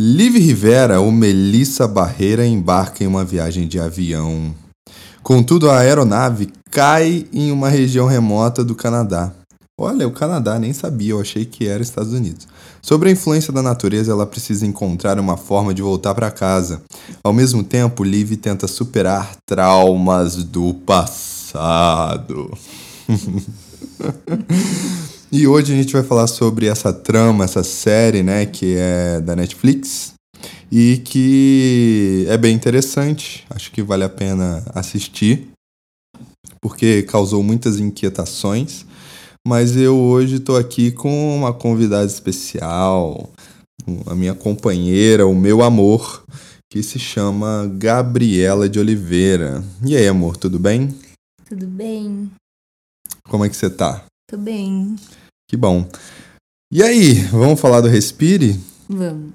Liv Rivera ou Melissa Barreira embarca em uma viagem de avião. Contudo, a aeronave cai em uma região remota do Canadá. Olha, o Canadá nem sabia, eu achei que era Estados Unidos. Sobre a influência da natureza, ela precisa encontrar uma forma de voltar para casa. Ao mesmo tempo, Liv tenta superar traumas do passado. E hoje a gente vai falar sobre essa trama, essa série, né, que é da Netflix e que é bem interessante. Acho que vale a pena assistir porque causou muitas inquietações. Mas eu hoje estou aqui com uma convidada especial, a minha companheira, o meu amor, que se chama Gabriela de Oliveira. E aí, amor, tudo bem? Tudo bem. Como é que você tá? Tô bem. Que bom. E aí, vamos falar do Respire? Vamos.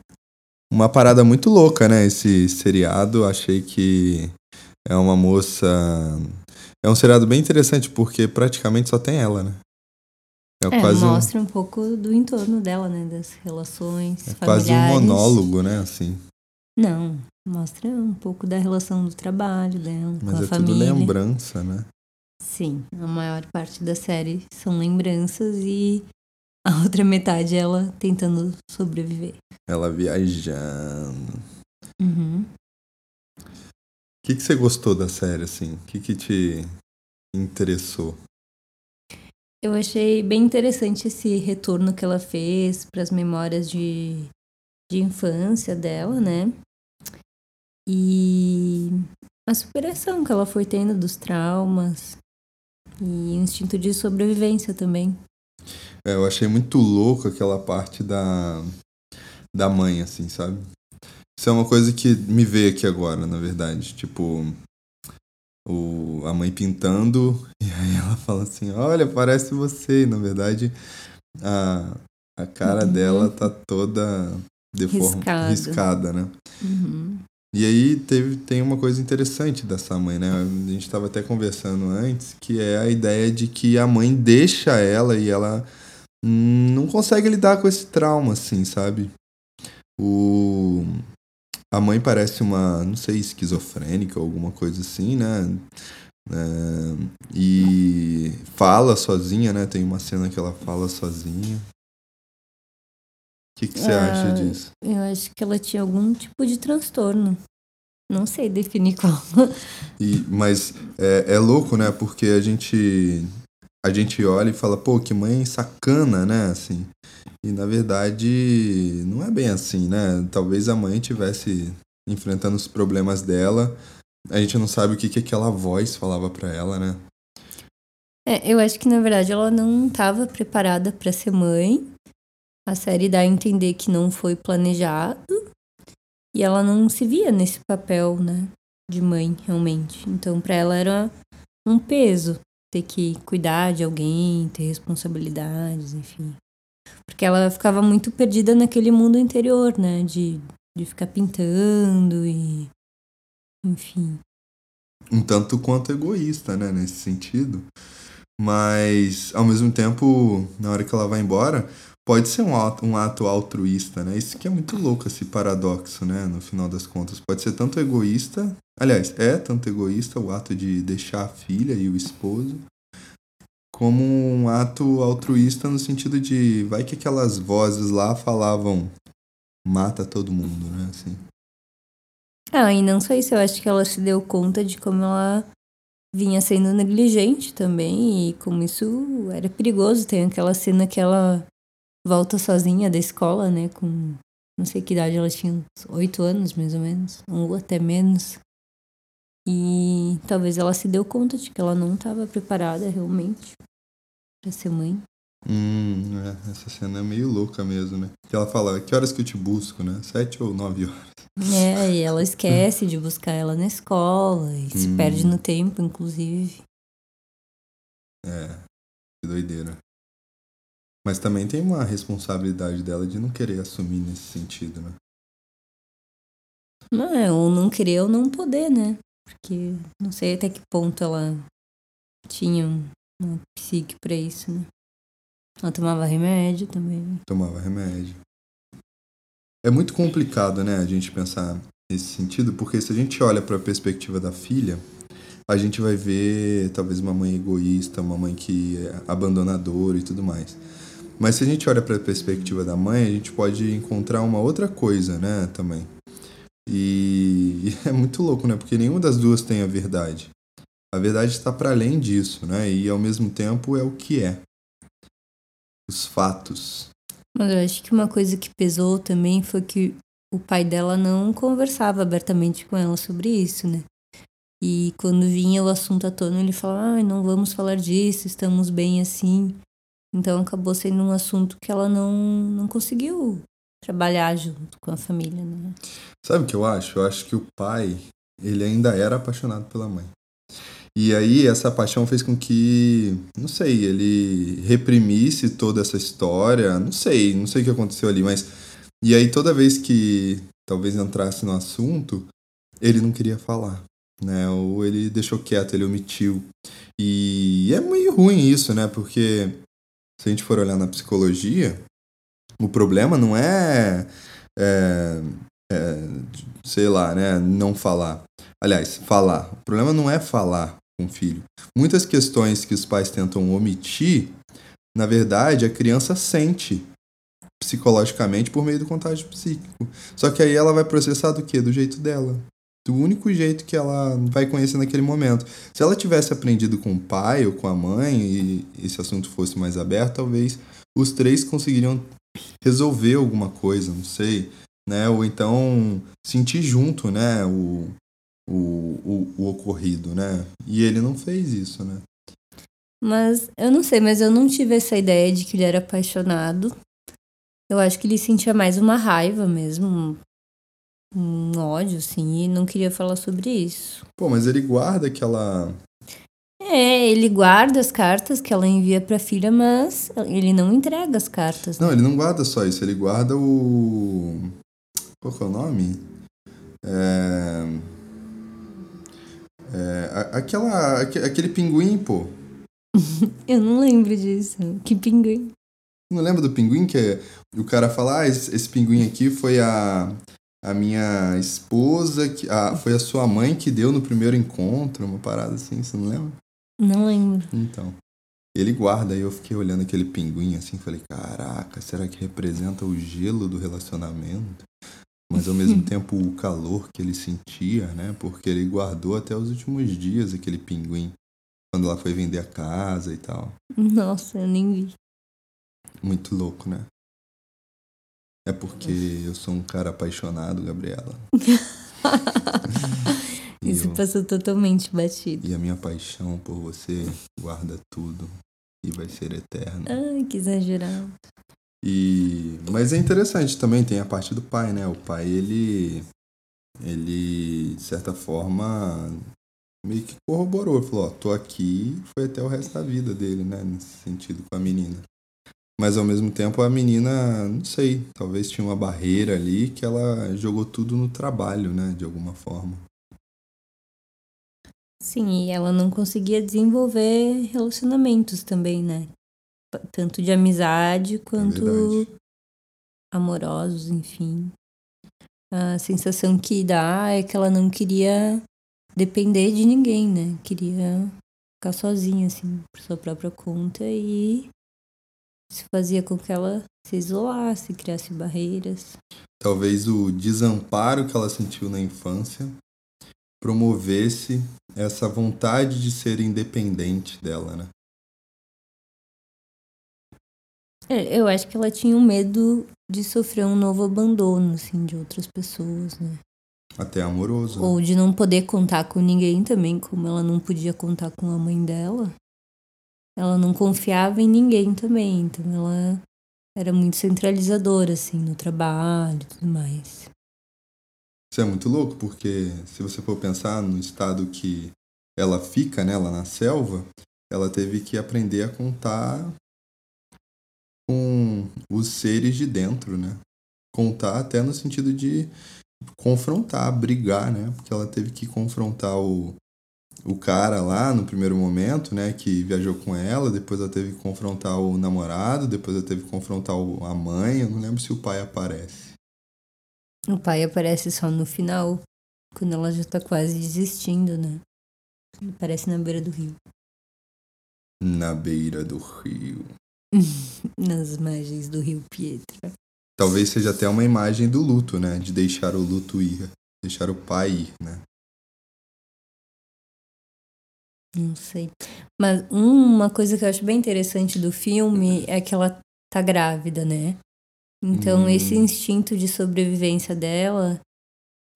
Uma parada muito louca, né? Esse seriado. Achei que é uma moça. É um seriado bem interessante porque praticamente só tem ela, né? É, quase mostra um... um pouco do entorno dela, né? Das relações é familiares. quase um monólogo, né? Assim. Não, mostra um pouco da relação do trabalho dela Mas com a é família. tudo lembrança, né? Sim, a maior parte da série são lembranças e a outra metade ela tentando sobreviver. Ela viajando. Uhum. O que, que você gostou da série, assim? O que, que te interessou? Eu achei bem interessante esse retorno que ela fez para as memórias de, de infância dela, né? E a superação que ela foi tendo dos traumas, e instinto de sobrevivência também. É, eu achei muito louco aquela parte da, da mãe, assim, sabe? Isso é uma coisa que me veio aqui agora, na verdade. Tipo, o, a mãe pintando, e aí ela fala assim: Olha, parece você. E, na verdade, a, a cara uhum. dela tá toda deformada, riscada, né? Uhum. E aí teve, tem uma coisa interessante dessa mãe, né? A gente estava até conversando antes, que é a ideia de que a mãe deixa ela e ela não consegue lidar com esse trauma, assim, sabe? O... A mãe parece uma, não sei, esquizofrênica ou alguma coisa assim, né? É... E fala sozinha, né? Tem uma cena que ela fala sozinha. O que, que você ah, acha disso? Eu acho que ela tinha algum tipo de transtorno. Não sei definir qual. E, mas é, é louco, né? Porque a gente a gente olha e fala, pô, que mãe sacana, né? Assim. E na verdade não é bem assim, né? Talvez a mãe tivesse enfrentando os problemas dela. A gente não sabe o que, que aquela voz falava para ela, né? É, eu acho que na verdade ela não estava preparada para ser mãe a série dá a entender que não foi planejado e ela não se via nesse papel, né, de mãe, realmente. Então, para ela era um peso ter que cuidar de alguém, ter responsabilidades, enfim. Porque ela ficava muito perdida naquele mundo interior, né, de, de ficar pintando e. Enfim. Um tanto quanto egoísta, né, nesse sentido. Mas, ao mesmo tempo, na hora que ela vai embora, pode ser um ato, um ato altruísta, né? Isso que é muito louco, esse paradoxo, né? No final das contas. Pode ser tanto egoísta, aliás, é tanto egoísta o ato de deixar a filha e o esposo, como um ato altruísta no sentido de vai que aquelas vozes lá falavam mata todo mundo, né? Assim. Ah, e não só isso, eu acho que ela se deu conta de como ela vinha sendo negligente também e como isso era perigoso. Tem aquela cena que ela volta sozinha da escola, né? Com não sei que idade ela tinha, oito anos mais ou menos, ou até menos. E talvez ela se deu conta de que ela não estava preparada realmente para ser mãe. Hum, é, essa cena é meio louca mesmo, né? Que ela fala, que horas que eu te busco, né? Sete ou nove horas. É, e ela esquece de buscar ela na escola e hum. se perde no tempo, inclusive. É, que doideira. Mas também tem uma responsabilidade dela de não querer assumir nesse sentido, né? Não, é, ou não querer ou não poder, né? Porque não sei até que ponto ela tinha uma psique pra isso, né? Ela tomava remédio também. Tomava remédio. é muito complicado, né, a gente pensar nesse sentido, porque se a gente olha para a perspectiva da filha, a gente vai ver talvez uma mãe egoísta, uma mãe que é abandonadora e tudo mais. Mas se a gente olha para a perspectiva da mãe, a gente pode encontrar uma outra coisa, né, também. E, é muito louco, né? Porque nenhuma das duas tem a verdade. A verdade está para além disso, né? E ao mesmo tempo é o que é. Os fatos. Mas eu acho que uma coisa que pesou também foi que o pai dela não conversava abertamente com ela sobre isso, né? E quando vinha o assunto à tona, ele falava: ah, não vamos falar disso, estamos bem assim. Então acabou sendo um assunto que ela não, não conseguiu trabalhar junto com a família, né? Sabe o que eu acho? Eu acho que o pai, ele ainda era apaixonado pela mãe. E aí essa paixão fez com que, não sei, ele reprimisse toda essa história, não sei, não sei o que aconteceu ali, mas e aí toda vez que talvez entrasse no assunto, ele não queria falar né? Ou ele deixou quieto, ele omitiu. E é meio ruim isso, né? Porque se a gente for olhar na psicologia, o problema não é, é, é sei lá, né? Não falar. Aliás, falar. O problema não é falar com o filho. Muitas questões que os pais tentam omitir, na verdade, a criança sente psicologicamente por meio do contágio psíquico. Só que aí ela vai processar do quê? Do jeito dela do único jeito que ela vai conhecer naquele momento. Se ela tivesse aprendido com o pai ou com a mãe e esse assunto fosse mais aberto, talvez os três conseguiriam resolver alguma coisa, não sei, né? Ou então sentir junto, né? O, o, o, o ocorrido, né? E ele não fez isso, né? Mas eu não sei, mas eu não tive essa ideia de que ele era apaixonado. Eu acho que ele sentia mais uma raiva mesmo, um ódio, assim, e não queria falar sobre isso. Pô, mas ele guarda aquela. É, ele guarda as cartas que ela envia pra filha, mas ele não entrega as cartas. Não, né? ele não guarda só isso, ele guarda o. Qual que é o nome? É. É, aquela, aquele pinguim, pô. Eu não lembro disso. Que pinguim? Não lembra do pinguim que o cara fala, ah, esse, esse pinguim aqui foi a, a minha esposa, que, a, foi a sua mãe que deu no primeiro encontro, uma parada assim, você não lembra? Não lembro. Então. Ele guarda, aí eu fiquei olhando aquele pinguim assim, falei, caraca, será que representa o gelo do relacionamento? Mas ao mesmo tempo o calor que ele sentia, né? Porque ele guardou até os últimos dias aquele pinguim. Quando ela foi vender a casa e tal. Nossa, eu nem vi. Muito louco, né? É porque eu sou um cara apaixonado, Gabriela. Isso passou totalmente batido. E a minha paixão por você guarda tudo e vai ser eterno. Ai, que exagerado. E mas é interessante também tem a parte do pai, né? O pai ele ele de certa forma meio que corroborou, falou, ó, tô aqui, foi até o resto da vida dele, né, nesse sentido com a menina. Mas ao mesmo tempo a menina, não sei, talvez tinha uma barreira ali que ela jogou tudo no trabalho, né, de alguma forma. Sim, e ela não conseguia desenvolver relacionamentos também, né? Tanto de amizade quanto é amorosos, enfim. A sensação que dá é que ela não queria depender de ninguém, né? Queria ficar sozinha, assim, por sua própria conta e isso fazia com que ela se isolasse, criasse barreiras. Talvez o desamparo que ela sentiu na infância promovesse essa vontade de ser independente dela, né? É, eu acho que ela tinha um medo de sofrer um novo abandono, assim, de outras pessoas, né? Até amoroso. Ou de não poder contar com ninguém também, como ela não podia contar com a mãe dela ela não confiava em ninguém também, então ela era muito centralizadora, assim, no trabalho e tudo mais. Isso é muito louco, porque se você for pensar no estado que ela fica, né, lá na selva, ela teve que aprender a contar com os seres de dentro, né? Contar até no sentido de confrontar, brigar, né? Porque ela teve que confrontar o, o cara lá no primeiro momento, né, que viajou com ela, depois ela teve que confrontar o namorado, depois ela teve que confrontar a mãe, eu não lembro se o pai aparece. O pai aparece só no final, quando ela já tá quase desistindo, né? Ele aparece na beira do rio. Na beira do rio. Nas margens do rio Pietra. Talvez seja até uma imagem do luto, né? De deixar o luto ir. Deixar o pai ir, né? Não sei. Mas uma coisa que eu acho bem interessante do filme é que ela tá grávida, né? Então Hum. esse instinto de sobrevivência dela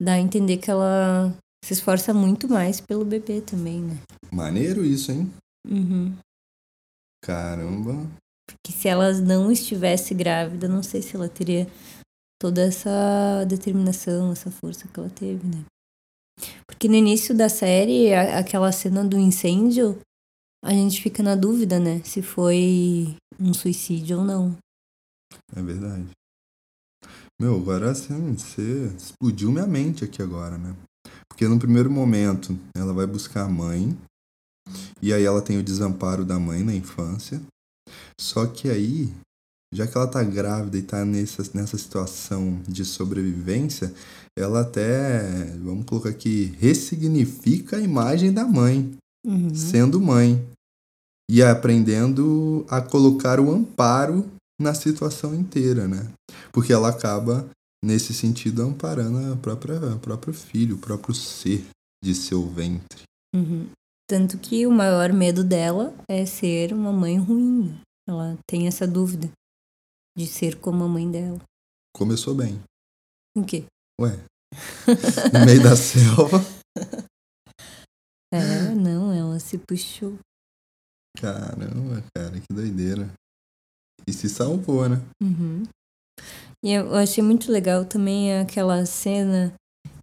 dá a entender que ela se esforça muito mais pelo bebê também, né? Maneiro isso, hein? Uhum. Caramba. Que se ela não estivesse grávida, não sei se ela teria toda essa determinação, essa força que ela teve, né? Porque no início da série, a- aquela cena do incêndio, a gente fica na dúvida, né? Se foi um suicídio ou não. É verdade. Meu, agora assim, você explodiu minha mente aqui agora, né? Porque no primeiro momento ela vai buscar a mãe, e aí ela tem o desamparo da mãe na infância. Só que aí, já que ela tá grávida e tá nessa, nessa situação de sobrevivência, ela até, vamos colocar aqui, ressignifica a imagem da mãe Uhum. sendo mãe e aprendendo a colocar o amparo na situação inteira, né? Porque ela acaba nesse sentido amparando a própria o próprio filho, o próprio ser de seu ventre. Uhum. Tanto que o maior medo dela é ser uma mãe ruim. Ela tem essa dúvida de ser como a mãe dela. Começou bem. O quê? Ué. No meio da selva. É, não, ela se puxou. Caramba, cara, que doideira. E se salvou, né? Uhum. E eu achei muito legal também aquela cena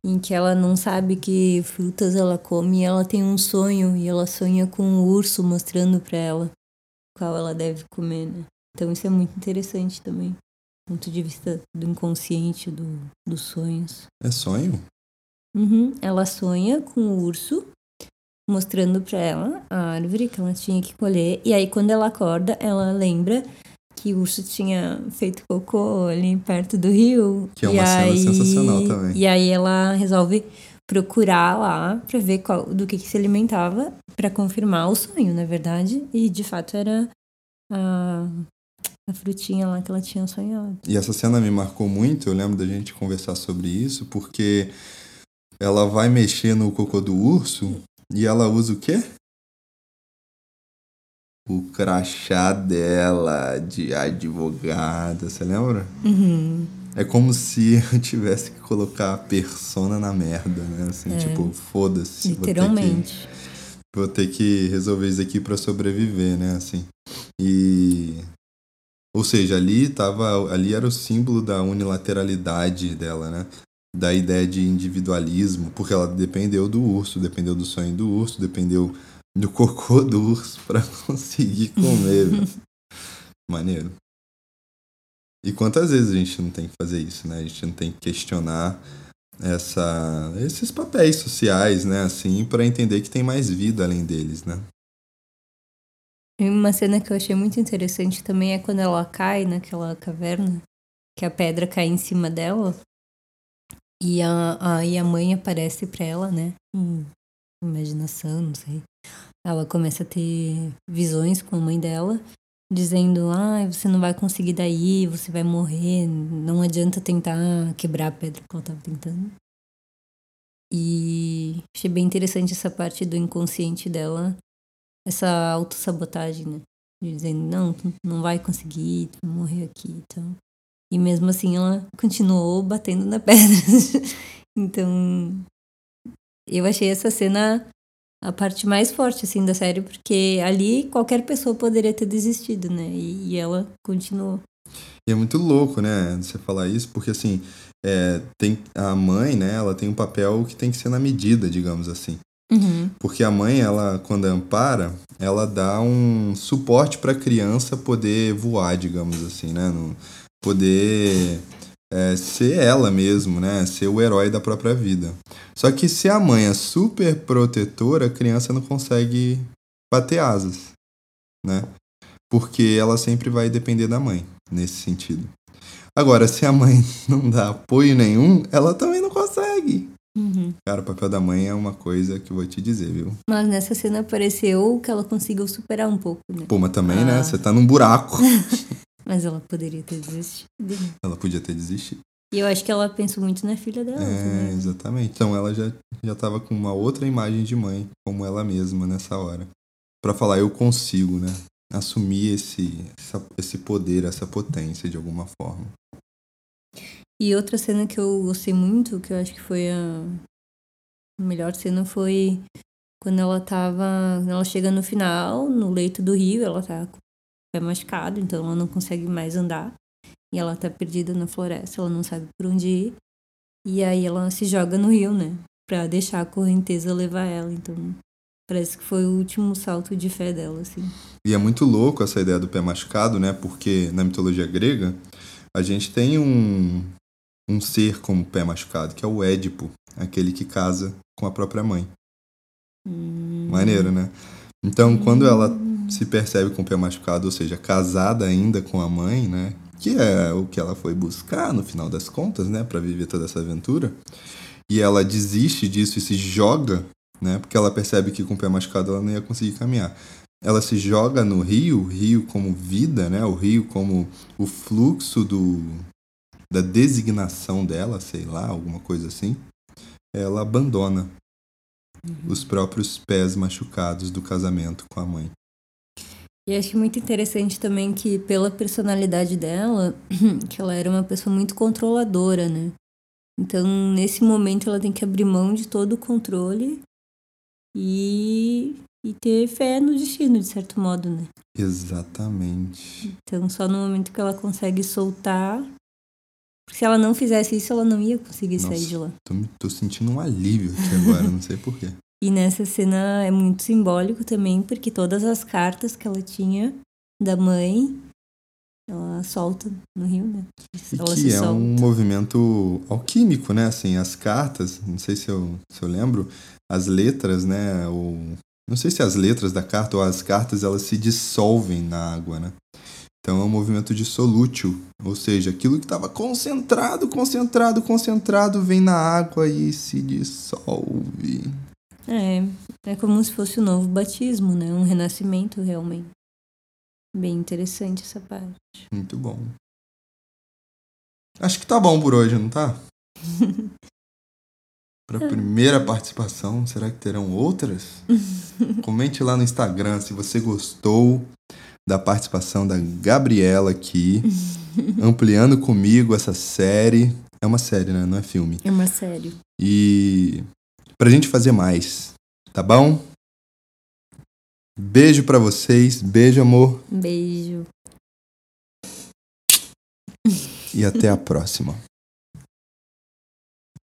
em que ela não sabe que frutas ela come e ela tem um sonho e ela sonha com um urso mostrando pra ela qual ela deve comer, né? Então isso é muito interessante também, do ponto de vista do inconsciente, do, dos sonhos. É sonho? Uhum. Ela sonha com o urso mostrando pra ela a árvore que ela tinha que colher e aí quando ela acorda ela lembra que o urso tinha feito cocô ali perto do rio. Que é e uma cena aí, sensacional também. E aí ela resolve procurar lá pra ver qual, do que, que se alimentava pra confirmar o sonho, na verdade. E de fato era a, a frutinha lá que ela tinha sonhado. E essa cena me marcou muito, eu lembro da gente conversar sobre isso, porque ela vai mexer no cocô do urso e ela usa o quê? O crachá dela de advogada, você lembra? Uhum. É como se eu tivesse que colocar a persona na merda, né? Assim, É. tipo, foda-se. vou ter que- Literalmente. vou ter que resolver isso aqui pra sobreviver, né, assim. E ou seja, ali tava, ali era o símbolo da unilateralidade dela, né? Da ideia de individualismo, porque ela dependeu do urso, dependeu do sonho do urso, dependeu do cocô do urso pra conseguir comer. velho. Maneiro. E quantas vezes a gente não tem que fazer isso, né? A gente não tem que questionar essa, esses papéis sociais, né, assim, para entender que tem mais vida além deles, né? E uma cena que eu achei muito interessante também é quando ela cai naquela caverna, que a pedra cai em cima dela. E a, a, e a mãe aparece pra ela, né? Em imaginação, não sei. Ela começa a ter visões com a mãe dela, dizendo: Ah, você não vai conseguir daí, você vai morrer, não adianta tentar quebrar a pedra que ela tava tentando. E achei bem interessante essa parte do inconsciente dela essa autossabotagem, né? Dizendo, não, não vai conseguir, tu vai morrer aqui e tal. E mesmo assim ela continuou batendo na pedra. então, eu achei essa cena a parte mais forte, assim, da série, porque ali qualquer pessoa poderia ter desistido, né? E, e ela continuou. E é muito louco, né, você falar isso, porque assim, é, tem a mãe, né, ela tem um papel que tem que ser na medida, digamos assim. Uhum. Porque a mãe, ela quando ampara, ela dá um suporte para a criança poder voar, digamos assim, né? No, poder é, ser ela mesmo, né? Ser o herói da própria vida. Só que se a mãe é super protetora, a criança não consegue bater asas, né? Porque ela sempre vai depender da mãe, nesse sentido. Agora, se a mãe não dá apoio nenhum, ela também não consegue. Uhum. Cara, o papel da mãe é uma coisa que eu vou te dizer, viu? Mas nessa cena pareceu que ela conseguiu superar um pouco, né? Pô, mas também, né? Ah. Você tá num buraco. Mas ela poderia ter desistido. ela podia ter desistido. E eu acho que ela pensou muito na filha dela É, também. exatamente. Então ela já, já tava com uma outra imagem de mãe, como ela mesma nessa hora. Pra falar, eu consigo, né? Assumir esse, essa- esse poder, essa potência de alguma forma. E outra cena que eu gostei muito, que eu acho que foi a melhor cena, foi quando ela tava. Ela chega no final, no leito do rio, ela tá machucado, então ela não consegue mais andar. E ela tá perdida na floresta, ela não sabe por onde ir. E aí ela se joga no rio, né? Pra deixar a correnteza levar ela. Então parece que foi o último salto de fé dela, assim. E é muito louco essa ideia do pé machucado, né? Porque na mitologia grega, a gente tem um, um ser como pé machucado, que é o Édipo, aquele que casa com a própria mãe. Hum. Maneiro, né? Então, quando ela se percebe com o pé machucado, ou seja, casada ainda com a mãe, né? Que é o que ela foi buscar no final das contas, né? Pra viver toda essa aventura. E ela desiste disso e se joga, né? Porque ela percebe que com o pé machucado ela não ia conseguir caminhar. Ela se joga no rio, o rio como vida, né? O rio como o fluxo do da designação dela, sei lá, alguma coisa assim. Ela abandona os próprios pés machucados do casamento com a mãe. E acho muito interessante também que, pela personalidade dela, que ela era uma pessoa muito controladora, né? Então, nesse momento, ela tem que abrir mão de todo o controle e, e ter fé no destino, de certo modo, né? Exatamente. Então, só no momento que ela consegue soltar. Porque se ela não fizesse isso, ela não ia conseguir sair Nossa. de lá. Tô, tô sentindo um alívio aqui agora, não sei porquê. E nessa cena é muito simbólico também, porque todas as cartas que ela tinha da mãe, ela solta no rio, né? E Ela que é solta. um movimento alquímico, né? Assim, as cartas, não sei se eu, se eu lembro, as letras, né? Ou, não sei se as letras da carta ou as cartas, elas se dissolvem na água, né? Então é um movimento dissolútil, ou seja, aquilo que estava concentrado, concentrado, concentrado, vem na água e se dissolve. É, é como se fosse um novo batismo, né? Um renascimento realmente. Bem interessante essa parte. Muito bom. Acho que tá bom por hoje, não tá? Para primeira participação, será que terão outras? Comente lá no Instagram se você gostou da participação da Gabriela aqui, ampliando comigo essa série. É uma série, né? Não é filme. É uma série. E pra gente fazer mais, tá bom? Beijo pra vocês, beijo amor Beijo. e até a próxima.